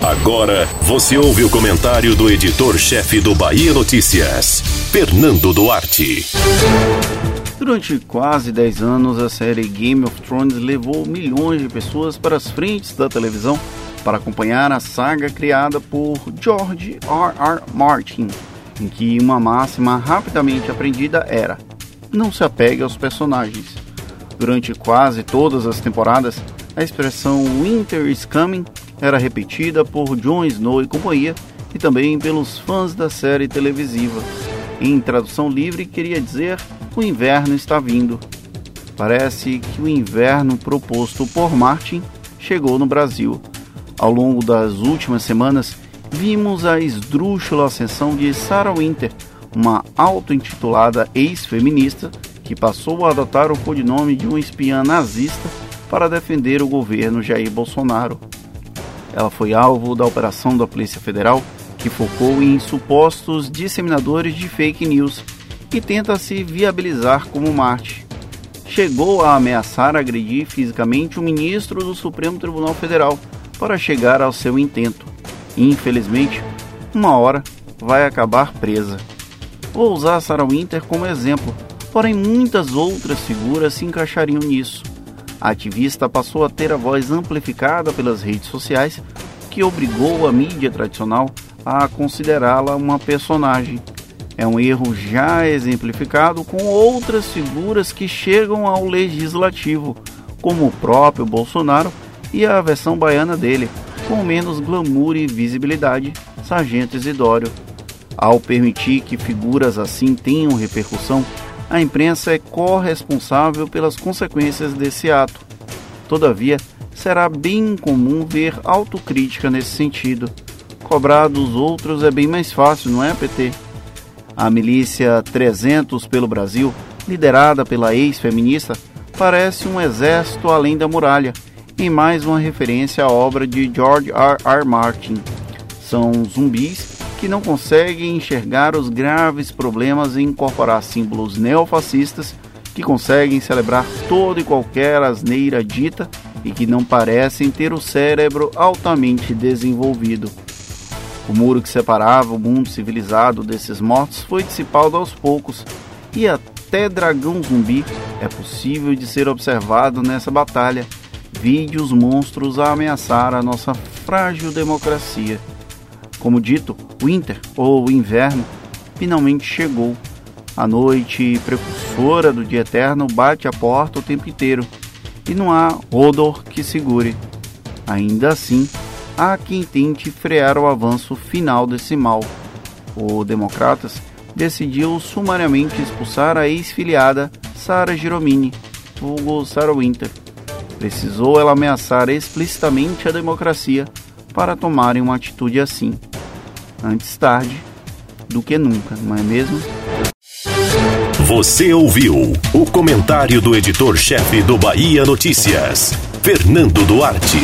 Agora você ouve o comentário do editor-chefe do Bahia Notícias, Fernando Duarte. Durante quase 10 anos, a série Game of Thrones levou milhões de pessoas para as frentes da televisão para acompanhar a saga criada por George R. R. Martin, em que uma máxima rapidamente aprendida era: não se apegue aos personagens. Durante quase todas as temporadas, a expressão Winter is Coming era repetida por Jon Snow e companhia e também pelos fãs da série televisiva. Em tradução livre, queria dizer: o inverno está vindo. Parece que o inverno proposto por Martin chegou no Brasil. Ao longo das últimas semanas, vimos a esdrúxula ascensão de Sarah Winter, uma auto-intitulada ex-feminista que passou a adotar o codinome de uma espiã nazista para defender o governo Jair Bolsonaro. Ela foi alvo da operação da Polícia Federal, que focou em supostos disseminadores de fake news e tenta se viabilizar como Marte. Chegou a ameaçar agredir fisicamente o ministro do Supremo Tribunal Federal, para chegar ao seu intento. Infelizmente, uma hora vai acabar presa. Vou usar Sarah Winter como exemplo, porém muitas outras figuras se encaixariam nisso. A ativista passou a ter a voz amplificada pelas redes sociais, que obrigou a mídia tradicional a considerá-la uma personagem. É um erro já exemplificado com outras figuras que chegam ao legislativo, como o próprio Bolsonaro e a versão baiana dele, com menos glamour e visibilidade, Sargento Isidório. Ao permitir que figuras assim tenham repercussão, a imprensa é corresponsável pelas consequências desse ato. Todavia, será bem comum ver autocrítica nesse sentido. Cobrar dos outros é bem mais fácil, não é, PT? A milícia 300 pelo Brasil, liderada pela ex-feminista, parece um exército além da muralha em mais uma referência à obra de George R. R. Martin. São zumbis que não conseguem enxergar os graves problemas em incorporar símbolos neofascistas que conseguem celebrar toda e qualquer asneira dita e que não parecem ter o cérebro altamente desenvolvido. O muro que separava o mundo civilizado desses mortos foi dissipado aos poucos, e até dragão zumbi é possível de ser observado nessa batalha vide os monstros a ameaçar a nossa frágil democracia. Como dito, o ou inverno, finalmente chegou. A noite precursora do dia eterno bate a porta o tempo inteiro, e não há odor que segure. Ainda assim, há quem tente frear o avanço final desse mal. O Democratas decidiu sumariamente expulsar a ex-filiada Sarah Giromini, vulgo Sarah Winter, Precisou ela ameaçar explicitamente a democracia para tomarem uma atitude assim. Antes tarde do que nunca, não é mesmo? Você ouviu o comentário do editor-chefe do Bahia Notícias, Fernando Duarte.